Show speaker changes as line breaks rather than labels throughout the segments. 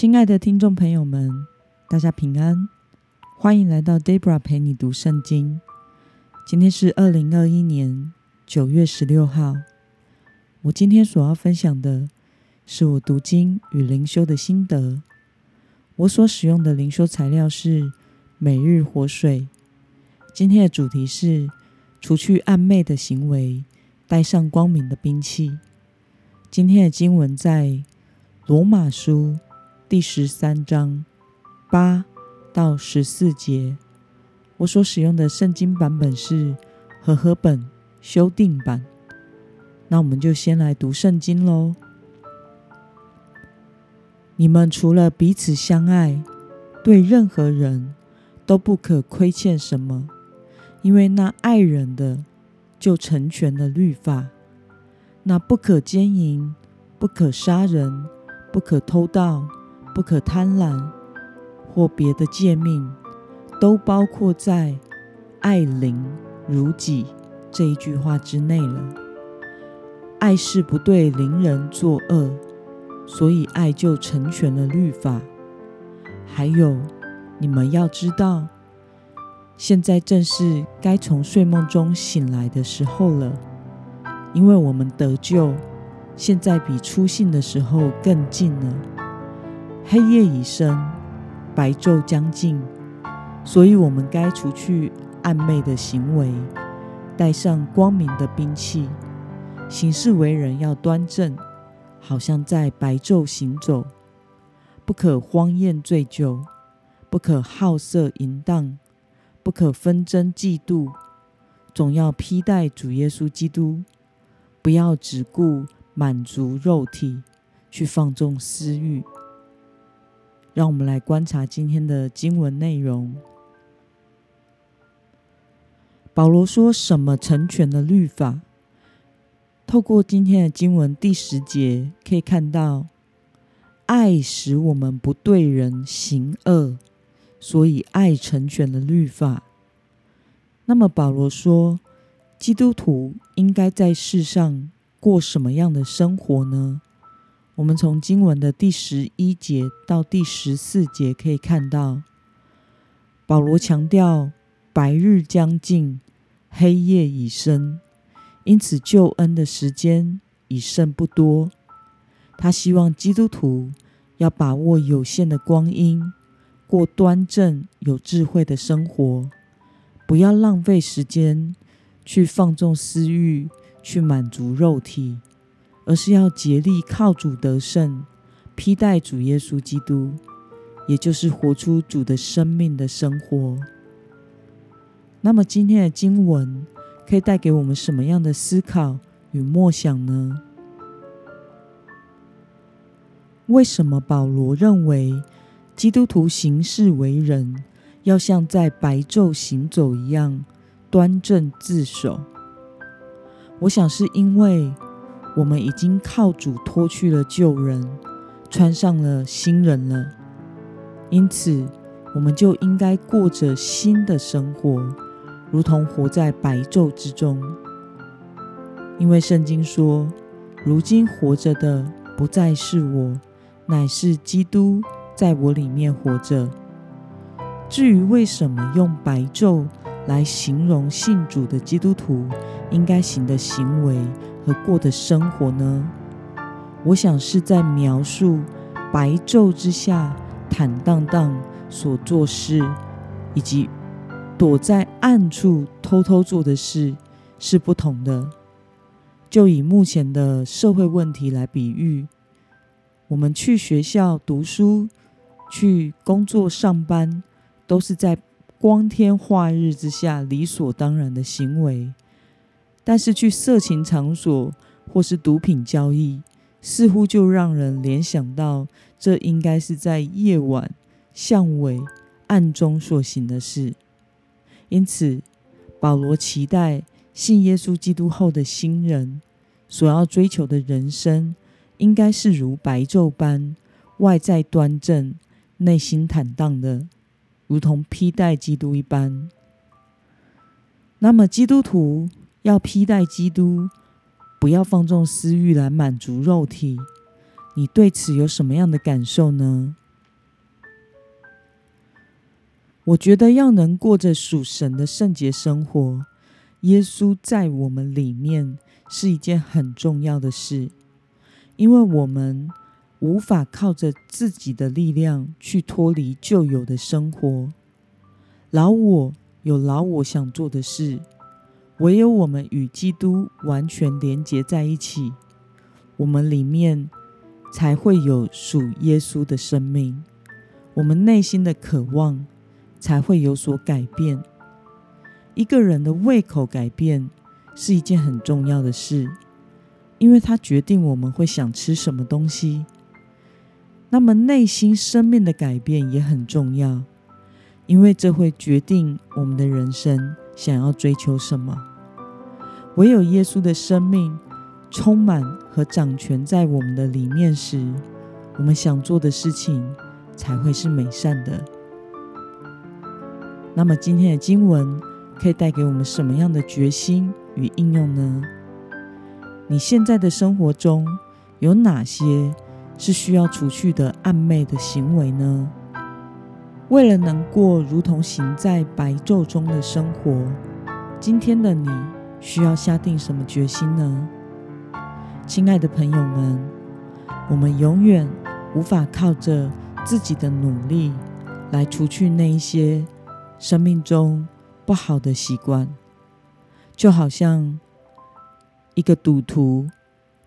亲爱的听众朋友们，大家平安，欢迎来到 Debra 陪你读圣经。今天是二零二一年九月十六号。我今天所要分享的是我读经与灵修的心得。我所使用的灵修材料是每日活水。今天的主题是除去暗昧的行为，带上光明的兵器。今天的经文在罗马书第十三章八到十四节。我所使用的圣经版本是和合本修订版。那我们就先来读圣经喽。你们除了彼此相爱，对任何人都不可亏欠什么，因为那爱人的就成全了律法。那不可奸淫，不可杀人，不可偷盗，不可贪婪，或别的诫命，都包括在“爱邻如己”这一句话之内了。爱是不对邻人作恶，所以爱就成全了律法。还有，你们要知道，现在正是该从睡梦中醒来的时候了。因为我们得救，现在比出信的时候更近了。黑夜已深，白昼将近，所以我们该除去暗昧的行为，带上光明的兵器，行事为人要端正，好像在白昼行走。不可荒宴醉酒，不可好色淫荡，不可纷争嫉妒，总要披戴主耶稣基督。不要只顾满足肉体，去放纵私欲。让我们来观察今天的经文内容。保罗说什么成全了律法？透过今天的经文第十节，可以看到，爱使我们不对人行恶，所以爱成全了律法。那么保罗说，基督徒应该在世上过什么样的生活呢？我们从经文的第十一节到第十四节可以看到，保罗强调白日将近，黑夜已深，因此救恩的时间已剩不多。他希望基督徒要把握有限的光阴，过端正有智慧的生活，不要浪费时间。去放纵私欲，去满足肉体，而是要竭力靠主得胜，披戴主耶稣基督，也就是活出主的生命的生活。那么今天的经文可以带给我们什么样的思考与默想呢？为什么保罗认为基督徒行事为人要像在白昼行走一样？端正自守，我想是因为我们已经靠主脱去了旧人，穿上了新人了，因此我们就应该过着新的生活，如同活在白昼之中。因为圣经说：“如今活着的不再是我，乃是基督在我里面活着。”至于为什么用白昼，来形容信主的基督徒应该行的行为和过的生活呢？我想是在描述白昼之下坦荡荡所做事，以及躲在暗处偷偷做的事是不同的。就以目前的社会问题来比喻，我们去学校读书、去工作上班，都是在光天化日之下，理所当然的行为，但是去色情场所或是毒品交易，似乎就让人联想到这应该是在夜晚巷尾暗中所行的事。因此，保罗期待信耶稣基督后的新人所要追求的人生，应该是如白昼般外在端正、内心坦荡的。如同披戴基督一般。那么，基督徒要披戴基督，不要放纵私欲来满足肉体。你对此有什么样的感受呢？我觉得要能过着属神的圣洁生活，耶稣在我们里面是一件很重要的事，因为我们无法靠着自己的力量去脱离旧有的生活。老我有老我想做的事，唯有我们与基督完全连结在一起，我们里面才会有属耶稣的生命，我们内心的渴望才会有所改变。一个人的胃口改变是一件很重要的事，因为它决定我们会想吃什么东西。那么内心生命的改变也很重要。因为这会决定我们的人生想要追求什么。唯有耶稣的生命充满和掌权在我们的里面时，我们想做的事情才会是美善的。那么今天的经文可以带给我们什么样的决心与应用呢？你现在的生活中有哪些是需要除去的暗昧的行为呢？为了能过如同行在白昼中的生活，今天的你需要下定什么决心呢？亲爱的朋友们，我们永远无法靠着自己的努力来除去那一些生命中不好的习惯，就好像一个赌徒，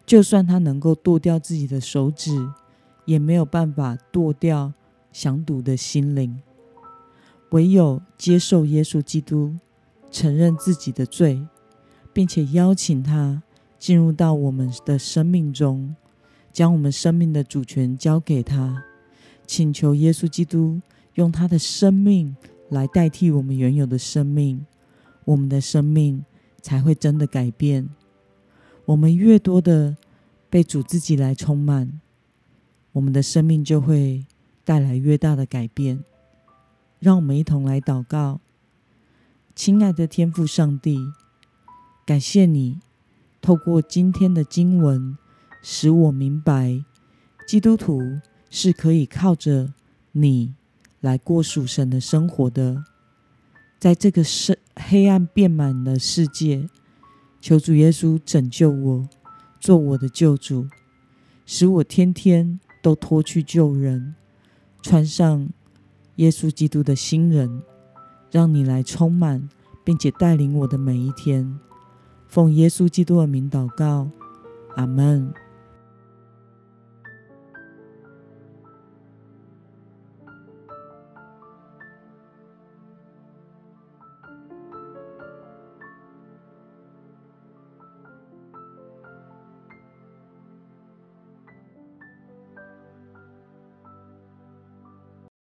就算他能够剁掉自己的手指，也没有办法剁掉。想赌的心灵，唯有接受耶稣基督，承认自己的罪，并且邀请他进入到我们的生命中，将我们生命的主权交给他，请求耶稣基督用他的生命来代替我们原有的生命，我们的生命才会真的改变。我们越多的被主自己来充满，我们的生命就会。带来越大的改变，让我们一同来祷告。亲爱的天父上帝，感谢你透过今天的经文，使我明白基督徒是可以靠着你来过属神的生活的。在这个深黑暗遍满的世界，求主耶稣拯救我，做我的救主，使我天天都脱去旧人。穿上耶稣基督的新人，让你来充满，并且带领我的每一天。奉耶稣基督的名祷告，阿门。